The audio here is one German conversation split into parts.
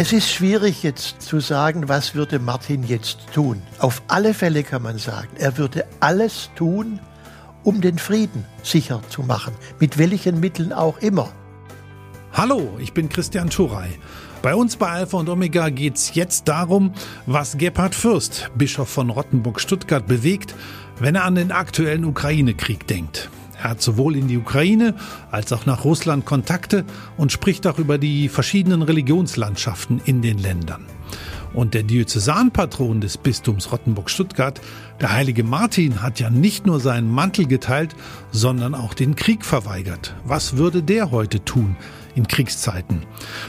Es ist schwierig jetzt zu sagen, was würde Martin jetzt tun. Auf alle Fälle kann man sagen, er würde alles tun, um den Frieden sicher zu machen, mit welchen Mitteln auch immer. Hallo, ich bin Christian Schurey. Bei uns bei Alpha und Omega geht es jetzt darum, was Gebhard Fürst, Bischof von Rottenburg-Stuttgart, bewegt, wenn er an den aktuellen Ukraine-Krieg denkt. Er hat sowohl in die Ukraine als auch nach Russland Kontakte und spricht auch über die verschiedenen Religionslandschaften in den Ländern. Und der Diözesanpatron des Bistums Rottenburg-Stuttgart, der heilige Martin, hat ja nicht nur seinen Mantel geteilt, sondern auch den Krieg verweigert. Was würde der heute tun in Kriegszeiten?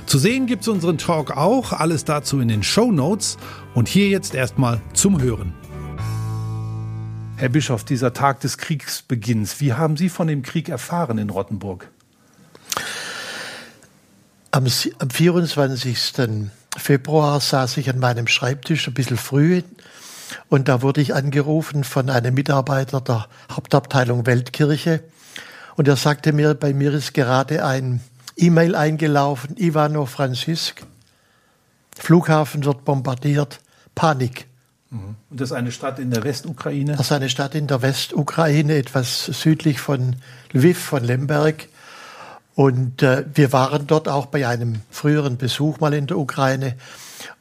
Zu sehen gibt's unseren Talk auch, alles dazu in den Show Notes und hier jetzt erstmal zum Hören. Herr Bischof, dieser Tag des Kriegsbeginns, wie haben Sie von dem Krieg erfahren in Rottenburg? Am, am 24. Februar saß ich an meinem Schreibtisch ein bisschen früh und da wurde ich angerufen von einem Mitarbeiter der Hauptabteilung Weltkirche und er sagte mir, bei mir ist gerade ein E-Mail eingelaufen, Ivano Franzisk, Flughafen wird bombardiert, Panik. Mhm. Und das ist eine Stadt in der Westukraine? Das ist eine Stadt in der Westukraine, etwas südlich von Lviv, von Lemberg. Und äh, wir waren dort auch bei einem früheren Besuch mal in der Ukraine.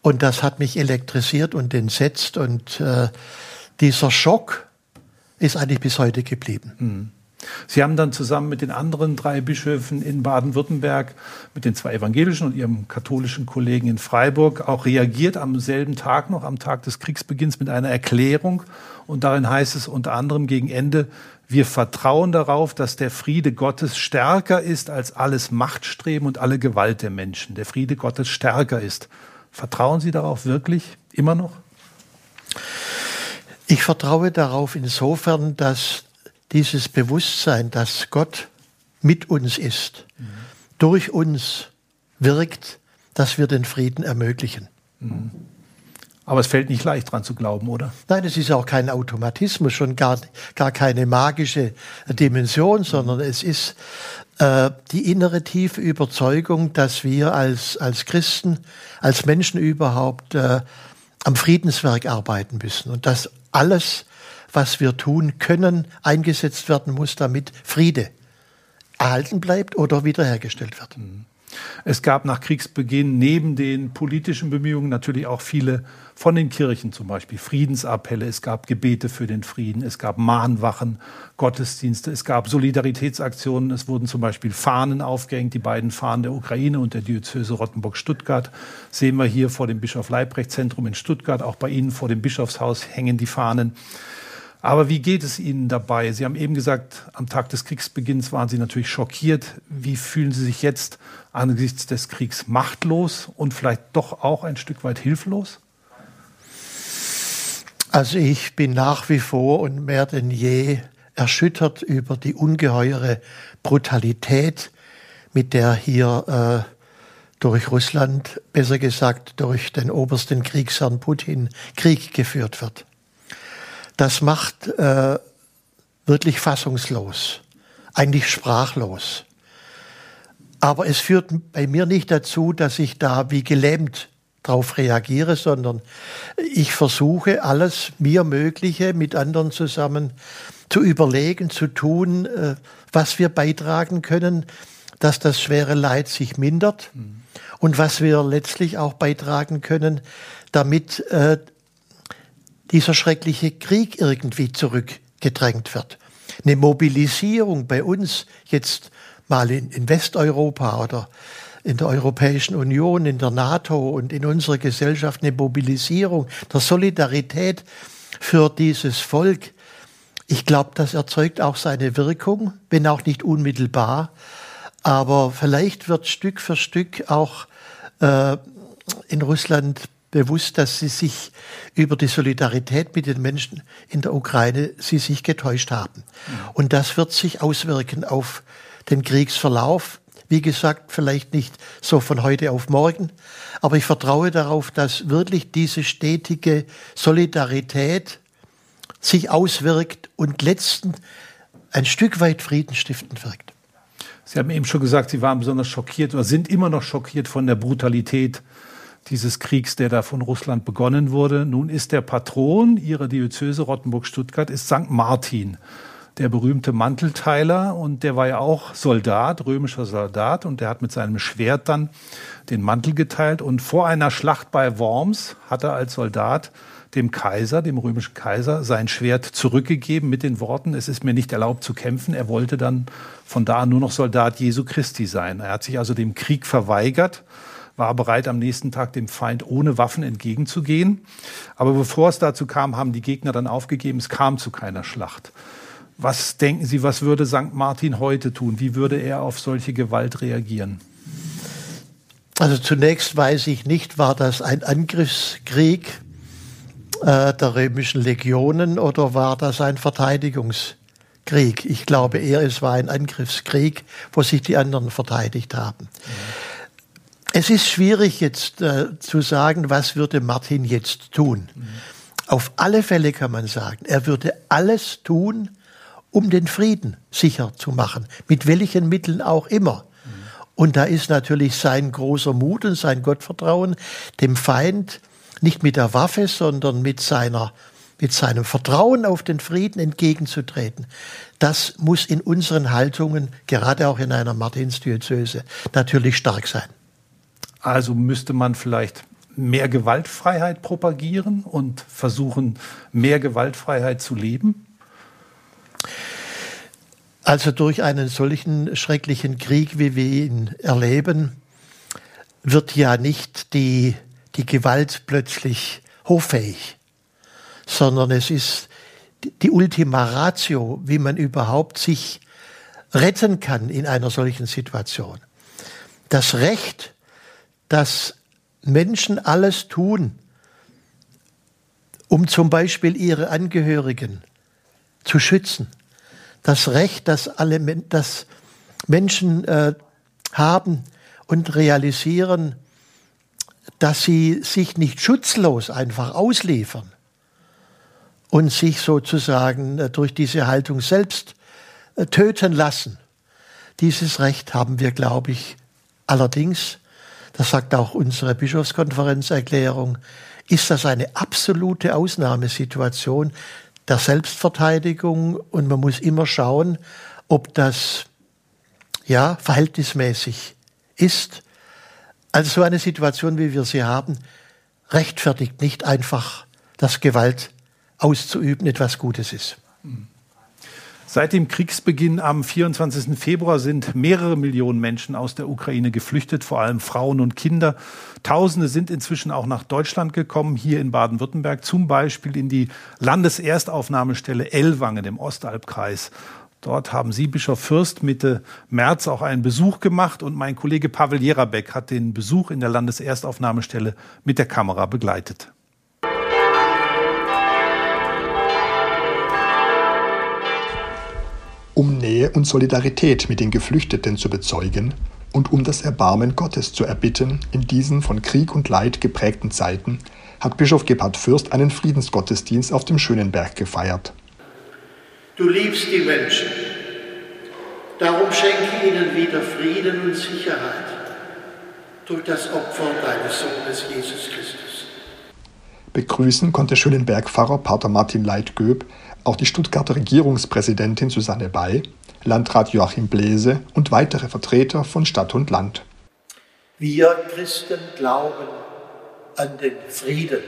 Und das hat mich elektrisiert und entsetzt. Und äh, dieser Schock ist eigentlich bis heute geblieben. Mhm. Sie haben dann zusammen mit den anderen drei Bischöfen in Baden-Württemberg, mit den zwei evangelischen und ihrem katholischen Kollegen in Freiburg auch reagiert am selben Tag noch, am Tag des Kriegsbeginns mit einer Erklärung. Und darin heißt es unter anderem gegen Ende, wir vertrauen darauf, dass der Friede Gottes stärker ist als alles Machtstreben und alle Gewalt der Menschen. Der Friede Gottes stärker ist. Vertrauen Sie darauf wirklich immer noch? Ich vertraue darauf insofern, dass dieses Bewusstsein, dass Gott mit uns ist, mhm. durch uns wirkt, dass wir den Frieden ermöglichen. Mhm. Aber es fällt nicht leicht dran zu glauben, oder? Nein, es ist auch kein Automatismus, schon gar, gar keine magische Dimension, sondern es ist äh, die innere tiefe Überzeugung, dass wir als, als Christen, als Menschen überhaupt äh, am Friedenswerk arbeiten müssen und dass alles was wir tun können, eingesetzt werden muss, damit Friede erhalten bleibt oder wiederhergestellt wird. Mhm. Es gab nach Kriegsbeginn neben den politischen Bemühungen natürlich auch viele von den Kirchen zum Beispiel Friedensappelle, es gab Gebete für den Frieden, es gab Mahnwachen, Gottesdienste, es gab Solidaritätsaktionen, es wurden zum Beispiel Fahnen aufgehängt, die beiden Fahnen der Ukraine und der Diözese Rottenburg-Stuttgart sehen wir hier vor dem Bischof Leibrecht Zentrum in Stuttgart, auch bei Ihnen vor dem Bischofshaus hängen die Fahnen. Aber wie geht es Ihnen dabei? Sie haben eben gesagt, am Tag des Kriegsbeginns waren Sie natürlich schockiert. Wie fühlen Sie sich jetzt angesichts des Kriegs machtlos und vielleicht doch auch ein Stück weit hilflos? Also ich bin nach wie vor und mehr denn je erschüttert über die ungeheure Brutalität, mit der hier äh, durch Russland, besser gesagt durch den obersten Kriegsherrn Putin, Krieg geführt wird das macht äh, wirklich fassungslos, eigentlich sprachlos. Aber es führt bei mir nicht dazu, dass ich da wie gelähmt drauf reagiere, sondern ich versuche alles mir Mögliche mit anderen zusammen zu überlegen, zu tun, äh, was wir beitragen können, dass das schwere Leid sich mindert mhm. und was wir letztlich auch beitragen können, damit äh, dieser schreckliche Krieg irgendwie zurückgedrängt wird. Eine Mobilisierung bei uns jetzt mal in, in Westeuropa oder in der Europäischen Union, in der NATO und in unserer Gesellschaft eine Mobilisierung der Solidarität für dieses Volk. Ich glaube, das erzeugt auch seine Wirkung, wenn auch nicht unmittelbar. Aber vielleicht wird Stück für Stück auch äh, in Russland bewusst, dass sie sich über die Solidarität mit den Menschen in der Ukraine, sie sich getäuscht haben. Und das wird sich auswirken auf den Kriegsverlauf. Wie gesagt, vielleicht nicht so von heute auf morgen, aber ich vertraue darauf, dass wirklich diese stetige Solidarität sich auswirkt und letzten ein Stück weit friedenstiftend wirkt. Sie haben eben schon gesagt, Sie waren besonders schockiert oder sind immer noch schockiert von der Brutalität dieses Kriegs, der da von Russland begonnen wurde. Nun ist der Patron ihrer Diözese Rottenburg-Stuttgart ist St. Martin, der berühmte Mantelteiler und der war ja auch Soldat, römischer Soldat und der hat mit seinem Schwert dann den Mantel geteilt und vor einer Schlacht bei Worms hat er als Soldat dem Kaiser, dem römischen Kaiser, sein Schwert zurückgegeben mit den Worten, es ist mir nicht erlaubt zu kämpfen. Er wollte dann von da an nur noch Soldat Jesu Christi sein. Er hat sich also dem Krieg verweigert, war bereit, am nächsten Tag dem Feind ohne Waffen entgegenzugehen. Aber bevor es dazu kam, haben die Gegner dann aufgegeben, es kam zu keiner Schlacht. Was denken Sie, was würde St. Martin heute tun? Wie würde er auf solche Gewalt reagieren? Also zunächst weiß ich nicht, war das ein Angriffskrieg äh, der römischen Legionen oder war das ein Verteidigungskrieg? Ich glaube eher, es war ein Angriffskrieg, wo sich die anderen verteidigt haben. Mhm. Es ist schwierig jetzt äh, zu sagen, was würde Martin jetzt tun. Mhm. Auf alle Fälle kann man sagen, er würde alles tun, um den Frieden sicher zu machen, mit welchen Mitteln auch immer. Mhm. Und da ist natürlich sein großer Mut und sein Gottvertrauen, dem Feind nicht mit der Waffe, sondern mit seiner mit seinem Vertrauen auf den Frieden entgegenzutreten. Das muss in unseren Haltungen, gerade auch in einer Martinsdiözese, natürlich stark sein. Also müsste man vielleicht mehr Gewaltfreiheit propagieren und versuchen, mehr Gewaltfreiheit zu leben? Also durch einen solchen schrecklichen Krieg, wie wir ihn erleben, wird ja nicht die die Gewalt plötzlich hoffähig, sondern es ist die Ultima Ratio, wie man überhaupt sich retten kann in einer solchen Situation. Das Recht, dass Menschen alles tun, um zum Beispiel ihre Angehörigen zu schützen. Das Recht, das alle das Menschen äh, haben und realisieren, dass sie sich nicht schutzlos einfach ausliefern und sich sozusagen äh, durch diese Haltung selbst äh, töten lassen. Dieses Recht haben wir, glaube ich, allerdings, das sagt auch unsere Bischofskonferenzerklärung, ist das eine absolute Ausnahmesituation der Selbstverteidigung? Und man muss immer schauen, ob das ja verhältnismäßig ist. Also so eine Situation, wie wir sie haben, rechtfertigt nicht einfach, dass Gewalt auszuüben etwas Gutes ist. Seit dem Kriegsbeginn am 24. Februar sind mehrere Millionen Menschen aus der Ukraine geflüchtet, vor allem Frauen und Kinder. Tausende sind inzwischen auch nach Deutschland gekommen, hier in Baden-Württemberg, zum Beispiel in die Landeserstaufnahmestelle Ellwangen im Ostalbkreis. Dort haben Sie, Bischof Fürst, Mitte März auch einen Besuch gemacht und mein Kollege Pavel Jerabek hat den Besuch in der Landeserstaufnahmestelle mit der Kamera begleitet. Um Nähe und Solidarität mit den Geflüchteten zu bezeugen und um das Erbarmen Gottes zu erbitten in diesen von Krieg und Leid geprägten Zeiten, hat Bischof Gebhard Fürst einen Friedensgottesdienst auf dem Schönenberg gefeiert. Du liebst die Menschen. Darum schenke ihnen wieder Frieden und Sicherheit durch das Opfer deines Sohnes Jesus Christus. Begrüßen konnte Schönenberg-Pfarrer Pater Martin Leitgöb auch die Stuttgarter Regierungspräsidentin Susanne Bay, Landrat Joachim Bläse und weitere Vertreter von Stadt und Land. Wir Christen glauben an den Frieden,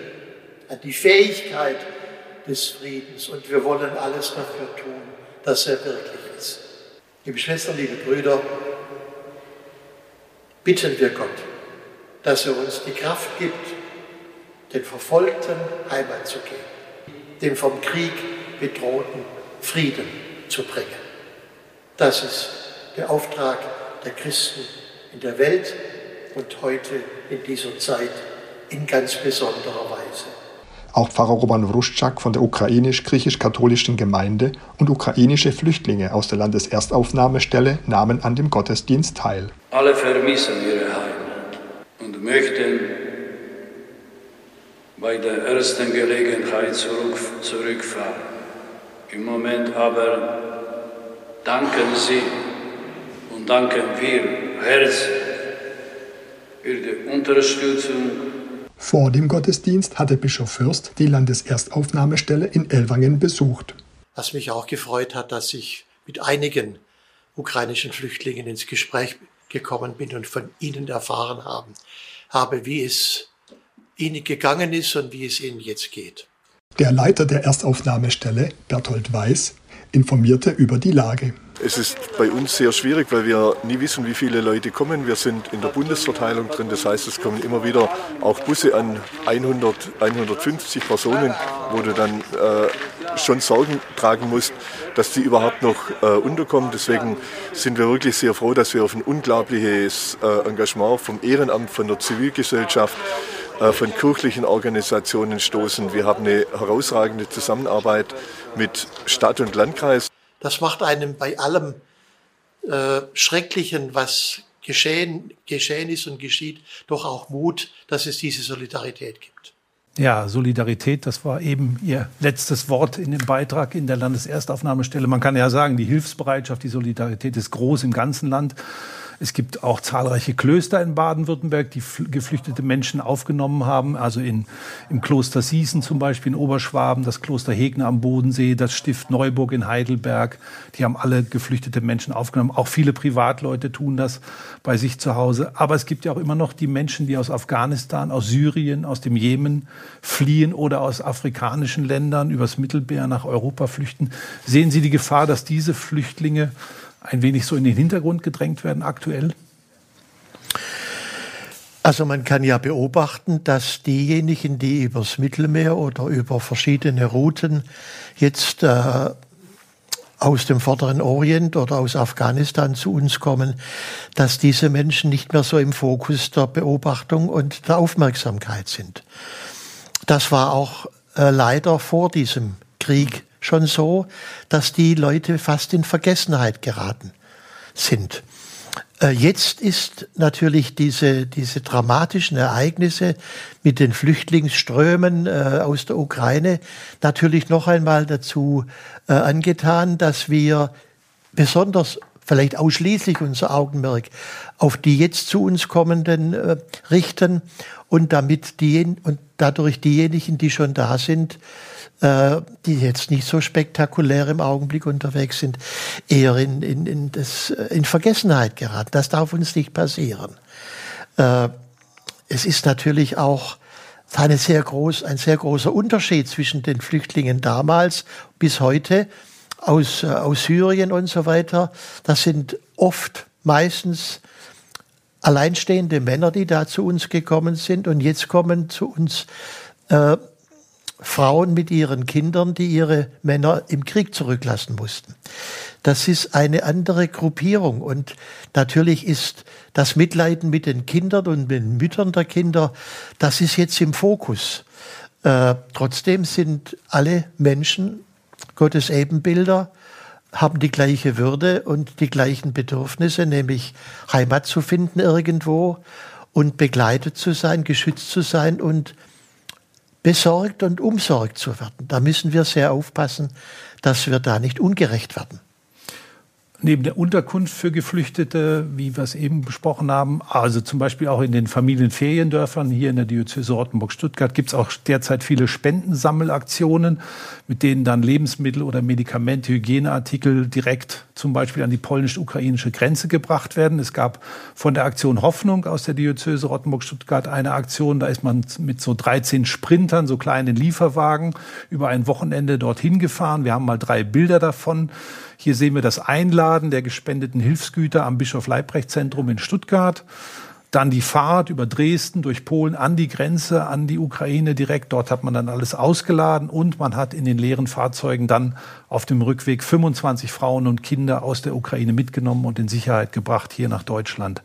an die Fähigkeit, des Friedens und wir wollen alles dafür tun, dass er wirklich ist. Liebe Schwestern, liebe Brüder, bitten wir Gott, dass er uns die Kraft gibt, den Verfolgten Heimat zu geben, dem vom Krieg bedrohten Frieden zu bringen. Das ist der Auftrag der Christen in der Welt und heute in dieser Zeit in ganz besonderer Weise. Auch Pfarrer Roman Wruszczak von der ukrainisch-griechisch-katholischen Gemeinde und ukrainische Flüchtlinge aus der Landeserstaufnahmestelle nahmen an dem Gottesdienst teil. Alle vermissen ihre Heimat und möchten bei der ersten Gelegenheit zurück, zurückfahren. Im Moment aber danken Sie und danken wir herzlich für die Unterstützung Vor dem Gottesdienst hatte Bischof Fürst die Landeserstaufnahmestelle in Elwangen besucht. Was mich auch gefreut hat, dass ich mit einigen ukrainischen Flüchtlingen ins Gespräch gekommen bin und von ihnen erfahren haben, habe, wie es ihnen gegangen ist und wie es ihnen jetzt geht. Der Leiter der Erstaufnahmestelle, Berthold Weiß, informierte über die Lage. Es ist bei uns sehr schwierig, weil wir nie wissen, wie viele Leute kommen. Wir sind in der Bundesverteilung drin, das heißt, es kommen immer wieder auch Busse an 100, 150 Personen, wo du dann äh, schon Sorgen tragen musst, dass die überhaupt noch äh, unterkommen. Deswegen sind wir wirklich sehr froh, dass wir auf ein unglaubliches äh, Engagement vom Ehrenamt, von der Zivilgesellschaft, von kirchlichen Organisationen stoßen. Wir haben eine herausragende Zusammenarbeit mit Stadt und Landkreis. Das macht einem bei allem äh, Schrecklichen, was geschehen, geschehen ist und geschieht, doch auch Mut, dass es diese Solidarität gibt. Ja, Solidarität, das war eben Ihr letztes Wort in dem Beitrag in der Landeserstaufnahmestelle. Man kann ja sagen, die Hilfsbereitschaft, die Solidarität ist groß im ganzen Land. Es gibt auch zahlreiche Klöster in Baden-Württemberg, die geflüchtete Menschen aufgenommen haben. Also in, im Kloster Siesen zum Beispiel in Oberschwaben, das Kloster Hegner am Bodensee, das Stift Neuburg in Heidelberg. Die haben alle geflüchtete Menschen aufgenommen. Auch viele Privatleute tun das bei sich zu Hause. Aber es gibt ja auch immer noch die Menschen, die aus Afghanistan, aus Syrien, aus dem Jemen fliehen oder aus afrikanischen Ländern übers Mittelmeer nach Europa flüchten. Sehen Sie die Gefahr, dass diese Flüchtlinge ein wenig so in den Hintergrund gedrängt werden aktuell? Also man kann ja beobachten, dass diejenigen, die übers Mittelmeer oder über verschiedene Routen jetzt äh, aus dem Vorderen Orient oder aus Afghanistan zu uns kommen, dass diese Menschen nicht mehr so im Fokus der Beobachtung und der Aufmerksamkeit sind. Das war auch äh, leider vor diesem Krieg schon so, dass die Leute fast in Vergessenheit geraten sind. Äh, jetzt ist natürlich diese, diese dramatischen Ereignisse mit den Flüchtlingsströmen äh, aus der Ukraine natürlich noch einmal dazu äh, angetan, dass wir besonders vielleicht ausschließlich unser Augenmerk auf die jetzt zu uns kommenden äh, richten und damit die und dadurch diejenigen, die schon da sind, äh, die jetzt nicht so spektakulär im Augenblick unterwegs sind, eher in, in, in, das, äh, in Vergessenheit geraten. Das darf uns nicht passieren. Äh, es ist natürlich auch eine sehr groß, ein sehr großer Unterschied zwischen den Flüchtlingen damals bis heute aus, aus Syrien und so weiter. Das sind oft meistens alleinstehende Männer, die da zu uns gekommen sind und jetzt kommen zu uns äh, Frauen mit ihren Kindern, die ihre Männer im Krieg zurücklassen mussten. Das ist eine andere Gruppierung und natürlich ist das Mitleiden mit den Kindern und den Müttern der Kinder, das ist jetzt im Fokus. Äh, trotzdem sind alle Menschen Gottes Ebenbilder, haben die gleiche Würde und die gleichen Bedürfnisse, nämlich Heimat zu finden irgendwo und begleitet zu sein, geschützt zu sein und besorgt und umsorgt zu werden. Da müssen wir sehr aufpassen, dass wir da nicht ungerecht werden neben der Unterkunft für Geflüchtete, wie wir es eben besprochen haben, also zum Beispiel auch in den Familienferiendörfern hier in der Diözese Rottenburg-Stuttgart gibt es auch derzeit viele Spendensammelaktionen, mit denen dann Lebensmittel oder Medikamente, Hygieneartikel direkt zum Beispiel an die polnisch-ukrainische Grenze gebracht werden. Es gab von der Aktion Hoffnung aus der Diözese Rottenburg-Stuttgart eine Aktion, da ist man mit so 13 Sprintern, so kleinen Lieferwagen, über ein Wochenende dorthin gefahren. Wir haben mal drei Bilder davon. Hier sehen wir das Einladen der gespendeten Hilfsgüter am Bischof Leibrecht Zentrum in Stuttgart. Dann die Fahrt über Dresden durch Polen an die Grenze, an die Ukraine direkt. Dort hat man dann alles ausgeladen und man hat in den leeren Fahrzeugen dann auf dem Rückweg 25 Frauen und Kinder aus der Ukraine mitgenommen und in Sicherheit gebracht hier nach Deutschland.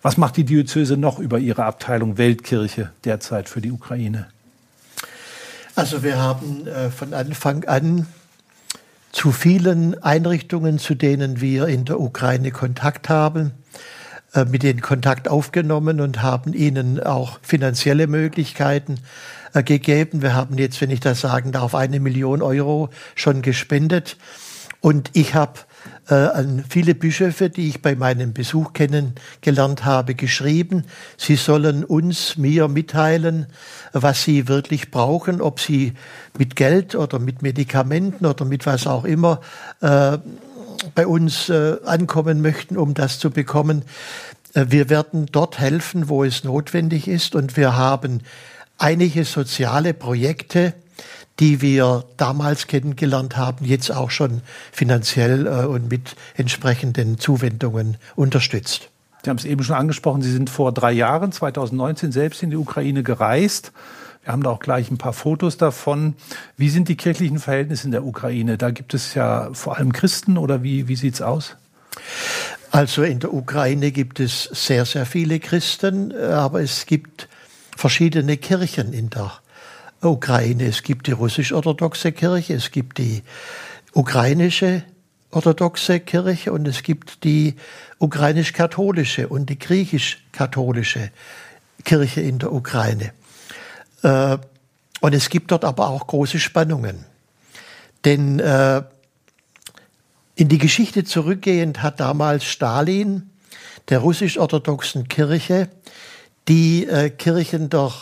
Was macht die Diözese noch über ihre Abteilung Weltkirche derzeit für die Ukraine? Also wir haben äh, von Anfang an zu vielen Einrichtungen, zu denen wir in der Ukraine Kontakt haben, äh, mit denen Kontakt aufgenommen und haben ihnen auch finanzielle Möglichkeiten äh, gegeben. Wir haben jetzt, wenn ich das sagen darf, eine Million Euro schon gespendet. Und ich habe äh, an viele Bischöfe, die ich bei meinem Besuch kennengelernt habe, geschrieben. Sie sollen uns, mir mitteilen, was sie wirklich brauchen, ob sie mit Geld oder mit Medikamenten oder mit was auch immer äh, bei uns äh, ankommen möchten, um das zu bekommen. Äh, wir werden dort helfen, wo es notwendig ist. Und wir haben einige soziale Projekte, die wir damals kennengelernt haben, jetzt auch schon finanziell äh, und mit entsprechenden Zuwendungen unterstützt. Sie haben es eben schon angesprochen, Sie sind vor drei Jahren, 2019, selbst in die Ukraine gereist. Wir haben da auch gleich ein paar Fotos davon. Wie sind die kirchlichen Verhältnisse in der Ukraine? Da gibt es ja vor allem Christen oder wie, wie sieht es aus? Also in der Ukraine gibt es sehr, sehr viele Christen, aber es gibt verschiedene Kirchen in der Ukraine. Es gibt die russisch-orthodoxe Kirche, es gibt die ukrainische orthodoxe Kirche und es gibt die ukrainisch-katholische und die griechisch-katholische Kirche in der Ukraine. Äh, und es gibt dort aber auch große Spannungen. Denn äh, in die Geschichte zurückgehend hat damals Stalin der russisch-orthodoxen Kirche die äh, Kirchen der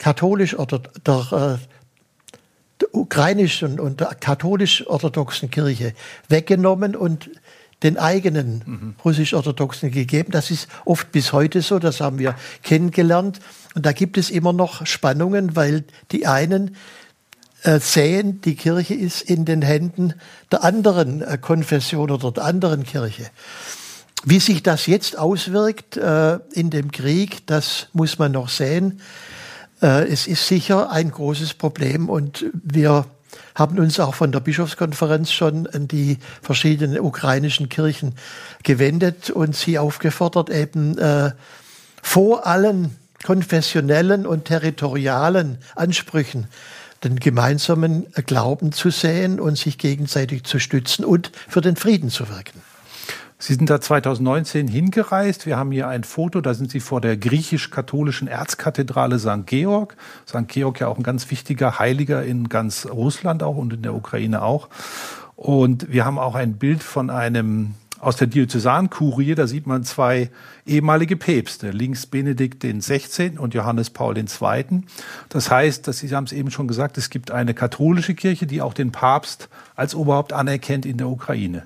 katholisch oder der, der ukrainischen und der katholisch-orthodoxen Kirche weggenommen und den eigenen mhm. russisch-orthodoxen gegeben. Das ist oft bis heute so, das haben wir kennengelernt. Und da gibt es immer noch Spannungen, weil die einen äh, sehen, die Kirche ist in den Händen der anderen äh, Konfession oder der anderen Kirche. Wie sich das jetzt auswirkt äh, in dem Krieg, das muss man noch sehen. Äh, es ist sicher ein großes Problem und wir haben uns auch von der Bischofskonferenz schon an die verschiedenen ukrainischen Kirchen gewendet und sie aufgefordert, eben äh, vor allen konfessionellen und territorialen Ansprüchen den gemeinsamen Glauben zu sehen und sich gegenseitig zu stützen und für den Frieden zu wirken. Sie sind da 2019 hingereist. Wir haben hier ein Foto, da sind Sie vor der griechisch-katholischen Erzkathedrale St. Georg. St. Georg ja auch ein ganz wichtiger Heiliger in ganz Russland auch und in der Ukraine auch. Und wir haben auch ein Bild von einem aus der Diözesankurie, da sieht man zwei ehemalige Päpste, links Benedikt den 16. und Johannes Paul II. Das heißt, dass Sie haben es eben schon gesagt, es gibt eine katholische Kirche, die auch den Papst als Oberhaupt anerkennt in der Ukraine.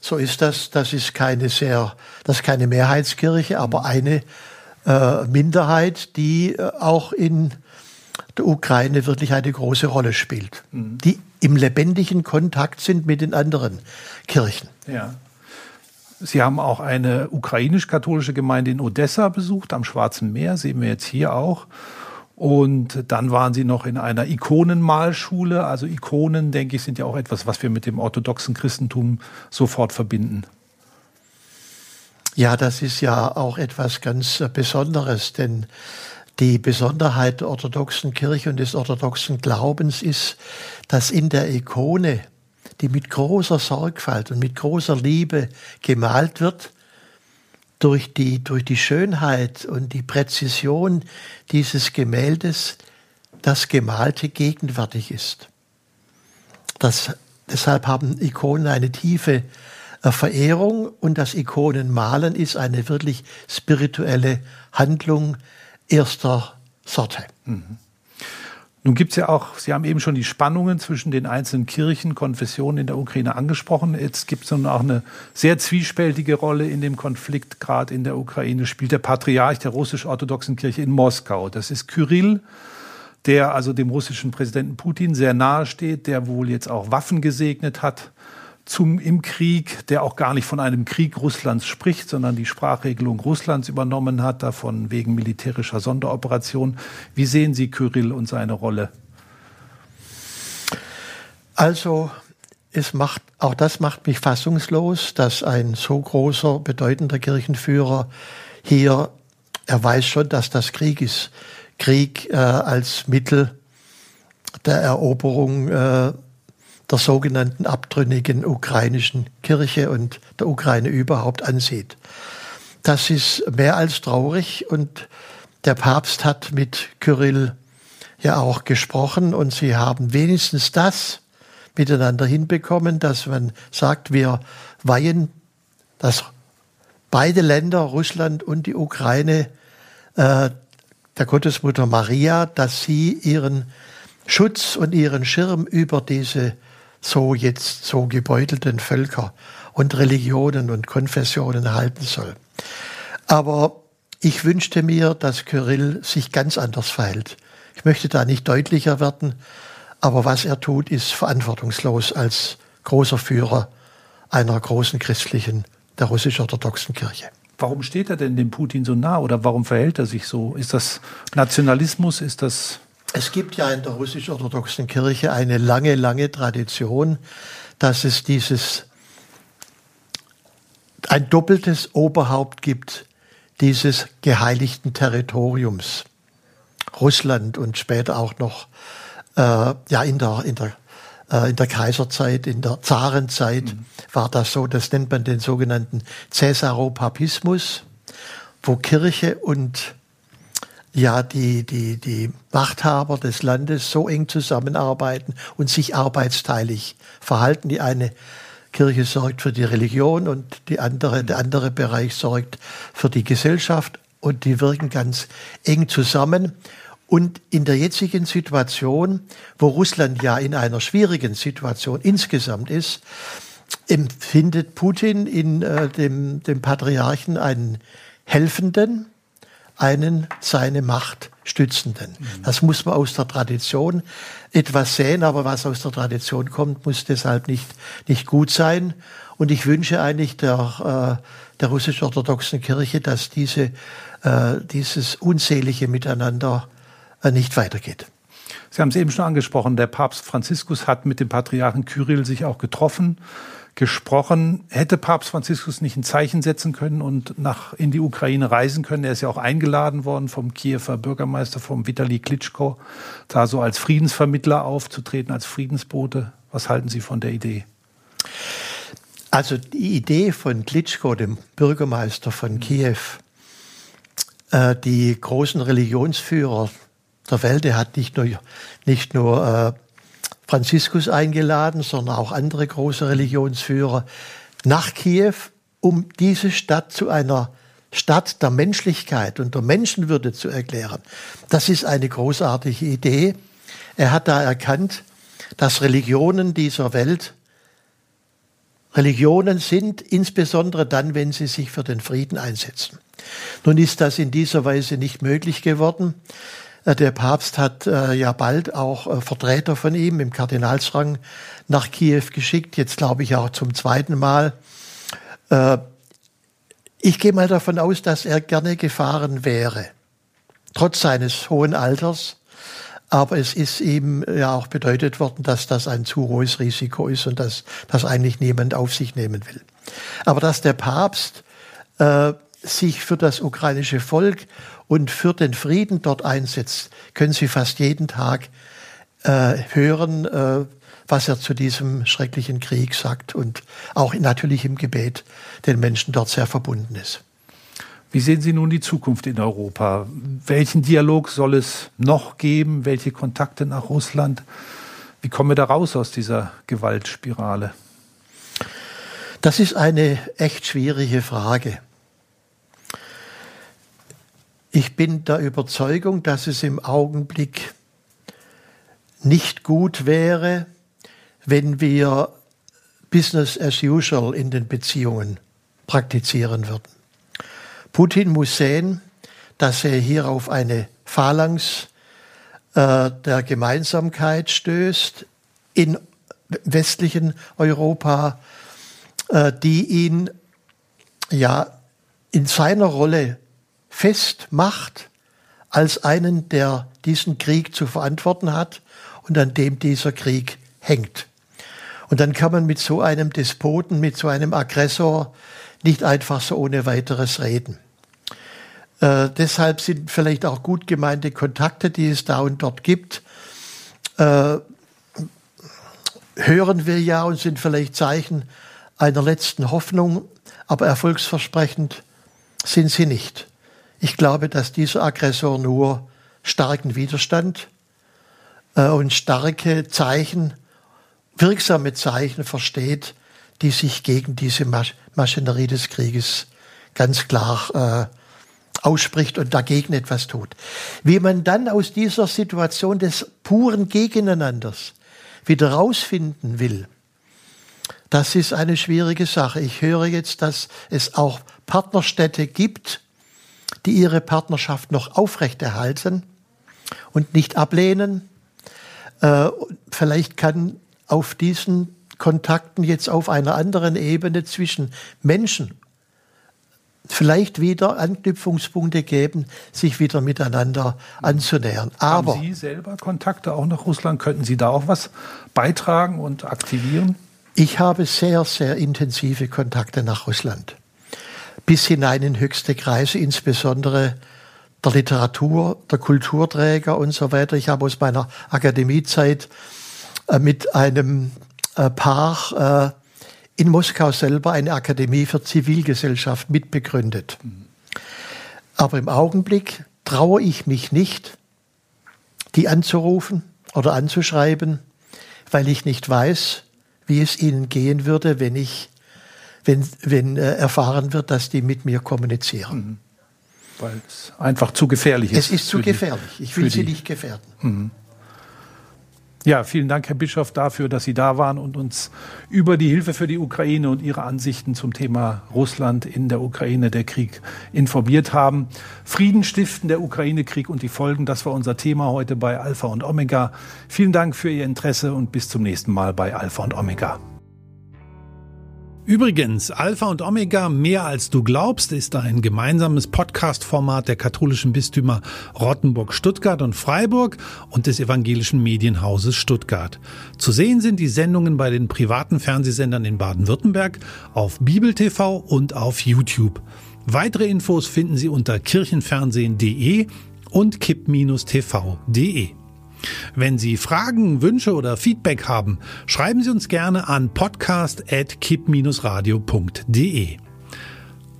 So ist das. Das ist keine sehr, das ist keine Mehrheitskirche, aber eine äh, Minderheit, die äh, auch in der Ukraine wirklich eine große Rolle spielt, mhm. die im lebendigen Kontakt sind mit den anderen Kirchen. Ja. Sie haben auch eine ukrainisch-katholische Gemeinde in Odessa besucht, am Schwarzen Meer, sehen wir jetzt hier auch. Und dann waren sie noch in einer Ikonenmalschule. Also Ikonen, denke ich, sind ja auch etwas, was wir mit dem orthodoxen Christentum sofort verbinden. Ja, das ist ja auch etwas ganz Besonderes, denn die Besonderheit der orthodoxen Kirche und des orthodoxen Glaubens ist, dass in der Ikone die mit großer Sorgfalt und mit großer Liebe gemalt wird, durch die, durch die Schönheit und die Präzision dieses Gemäldes das Gemalte gegenwärtig ist. Das, deshalb haben Ikonen eine tiefe äh, Verehrung und das Ikonenmalen ist eine wirklich spirituelle Handlung erster Sorte. Mhm. Nun gibt es ja auch, Sie haben eben schon die Spannungen zwischen den einzelnen Kirchen, Konfessionen in der Ukraine angesprochen. Jetzt gibt es nun auch eine sehr zwiespältige Rolle in dem Konflikt, gerade in der Ukraine, spielt der Patriarch der russisch-orthodoxen Kirche in Moskau. Das ist Kyrill, der also dem russischen Präsidenten Putin sehr nahe steht, der wohl jetzt auch Waffen gesegnet hat zum, im Krieg, der auch gar nicht von einem Krieg Russlands spricht, sondern die Sprachregelung Russlands übernommen hat, davon wegen militärischer Sonderoperation. Wie sehen Sie Kyrill und seine Rolle? Also, es macht, auch das macht mich fassungslos, dass ein so großer, bedeutender Kirchenführer hier, er weiß schon, dass das Krieg ist. Krieg äh, als Mittel der Eroberung äh, der sogenannten abtrünnigen ukrainischen Kirche und der Ukraine überhaupt ansieht. Das ist mehr als traurig und der Papst hat mit Kyrill ja auch gesprochen und sie haben wenigstens das miteinander hinbekommen, dass man sagt, wir weihen, dass beide Länder, Russland und die Ukraine, äh, der Gottesmutter Maria, dass sie ihren Schutz und ihren Schirm über diese so jetzt so gebeutelten Völker und Religionen und Konfessionen halten soll. Aber ich wünschte mir, dass Kyrill sich ganz anders verhält. Ich möchte da nicht deutlicher werden, aber was er tut, ist verantwortungslos als großer Führer einer großen christlichen, der russisch-orthodoxen Kirche. Warum steht er denn dem Putin so nah oder warum verhält er sich so? Ist das Nationalismus? Ist das es gibt ja in der russisch-orthodoxen Kirche eine lange, lange Tradition, dass es dieses ein doppeltes Oberhaupt gibt dieses geheiligten Territoriums. Russland und später auch noch äh, ja in der in der äh, in der Kaiserzeit, in der Zarenzeit mhm. war das so. Das nennt man den sogenannten Cäsaropapismus, wo Kirche und ja die, die, die Machthaber des Landes so eng zusammenarbeiten und sich arbeitsteilig verhalten. Die eine Kirche sorgt für die Religion und die andere, der andere Bereich sorgt für die Gesellschaft und die wirken ganz eng zusammen. Und in der jetzigen Situation, wo Russland ja in einer schwierigen Situation insgesamt ist, empfindet Putin in äh, dem, dem Patriarchen einen helfenden, einen seine Macht stützenden. Das muss man aus der Tradition etwas sehen, aber was aus der Tradition kommt, muss deshalb nicht, nicht gut sein. Und ich wünsche eigentlich der, äh, der russisch-orthodoxen Kirche, dass diese, äh, dieses unselige Miteinander äh, nicht weitergeht. Sie haben es eben schon angesprochen, der Papst Franziskus hat mit dem Patriarchen Kyrill sich auch getroffen gesprochen. Hätte Papst Franziskus nicht ein Zeichen setzen können und nach in die Ukraine reisen können? Er ist ja auch eingeladen worden vom Kiewer Bürgermeister, vom Vitali Klitschko, da so als Friedensvermittler aufzutreten, als Friedensbote. Was halten Sie von der Idee? Also die Idee von Klitschko, dem Bürgermeister von Kiew, äh, die großen Religionsführer der Welt, er hat nicht nur, nicht nur äh, Franziskus eingeladen, sondern auch andere große Religionsführer nach Kiew, um diese Stadt zu einer Stadt der Menschlichkeit und der Menschenwürde zu erklären. Das ist eine großartige Idee. Er hat da erkannt, dass Religionen dieser Welt Religionen sind, insbesondere dann, wenn sie sich für den Frieden einsetzen. Nun ist das in dieser Weise nicht möglich geworden. Äh, der Papst hat äh, ja bald auch äh, Vertreter von ihm im Kardinalsrang nach Kiew geschickt, jetzt glaube ich auch zum zweiten Mal. Ich gehe mal davon aus, dass er gerne gefahren wäre, trotz seines hohen Alters. Aber es ist ihm ja auch bedeutet worden, dass das ein zu hohes Risiko ist und dass das eigentlich niemand auf sich nehmen will. Aber dass der Papst äh, sich für das ukrainische Volk und für den Frieden dort einsetzt, können Sie fast jeden Tag äh, hören, äh, was er zu diesem schrecklichen Krieg sagt und auch natürlich im Gebet den Menschen dort sehr verbunden ist. Wie sehen Sie nun die Zukunft in Europa? Welchen Dialog soll es noch geben? Welche Kontakte nach Russland? Wie kommen wir da raus aus dieser Gewaltspirale? Das ist eine echt schwierige Frage. Ich bin der Überzeugung, dass es im Augenblick nicht gut wäre, wenn wir Business as usual in den Beziehungen praktizieren würden. Putin muss sehen, dass er hier auf eine Phalanx äh, der Gemeinsamkeit stößt in westlichen Europa, äh, die ihn ja in seiner Rolle festmacht als einen, der diesen Krieg zu verantworten hat und an dem dieser Krieg hängt. Und dann kann man mit so einem Despoten, mit so einem Aggressor nicht einfach so ohne weiteres reden. Äh, deshalb sind vielleicht auch gut gemeinte Kontakte, die es da und dort gibt, äh, hören wir ja und sind vielleicht Zeichen einer letzten Hoffnung, aber erfolgsversprechend sind sie nicht. Ich glaube, dass dieser Aggressor nur starken Widerstand äh, und starke Zeichen, wirksame Zeichen versteht, die sich gegen diese Mas Maschinerie des Krieges ganz klar äh, ausspricht und dagegen etwas tut. Wie man dann aus dieser Situation des puren Gegeneinanders wieder rausfinden will, das ist eine schwierige Sache. Ich höre jetzt, dass es auch Partnerstädte gibt, die ihre Partnerschaft noch aufrechterhalten und nicht ablehnen. Äh, vielleicht kann auf diesen Kontakten jetzt auf einer anderen Ebene zwischen Menschen vielleicht wieder Anknüpfungspunkte geben, sich wieder miteinander anzunähern. Aber Haben Sie selber Kontakte auch nach Russland? Könnten Sie da auch was beitragen und aktivieren? Ich habe sehr, sehr intensive Kontakte nach Russland. Bis hinein in höchste Kreise, insbesondere der Literatur, der Kulturträger und so weiter. Ich habe aus meiner Akademiezeit äh, mit einem äh, Paar äh, in Moskau selber eine Akademie für Zivilgesellschaft mitbegründet. Aber im Augenblick traue ich mich nicht, die anzurufen oder anzuschreiben, weil ich nicht weiß, wie es ihnen gehen würde, wenn ich, wenn, wenn äh, erfahren wird, dass die mit mir kommunizieren. Mhm. Weil es einfach zu gefährlich ist. Es ist zu gefährlich. Die, ich will sie nicht gefährden. Mhm. Ja, vielen Dank, Herr Bischof, dafür, dass Sie da waren und uns über die Hilfe für die Ukraine und Ihre Ansichten zum Thema Russland in der Ukraine, der Krieg, informiert haben. Frieden stiften, der Ukraine-Krieg und die Folgen, das war unser Thema heute bei Alpha und Omega. Vielen Dank für Ihr Interesse und bis zum nächsten Mal bei Alpha und Omega. Übrigens, Alpha und Omega mehr als du glaubst ist ein gemeinsames Podcast-Format der katholischen Bistümer Rottenburg, Stuttgart und Freiburg und des evangelischen Medienhauses Stuttgart. Zu sehen sind die Sendungen bei den privaten Fernsehsendern in Baden-Württemberg, auf Bibel TV und auf YouTube. Weitere Infos finden Sie unter kirchenfernsehen.de und kipp-tv.de. Wenn Sie Fragen, Wünsche oder Feedback haben, schreiben Sie uns gerne an podcast.kipp-radio.de.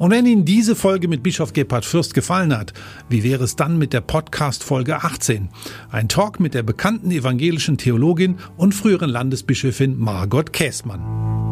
Und wenn Ihnen diese Folge mit Bischof Gebhard Fürst gefallen hat, wie wäre es dann mit der Podcast Folge 18? Ein Talk mit der bekannten evangelischen Theologin und früheren Landesbischöfin Margot Käßmann.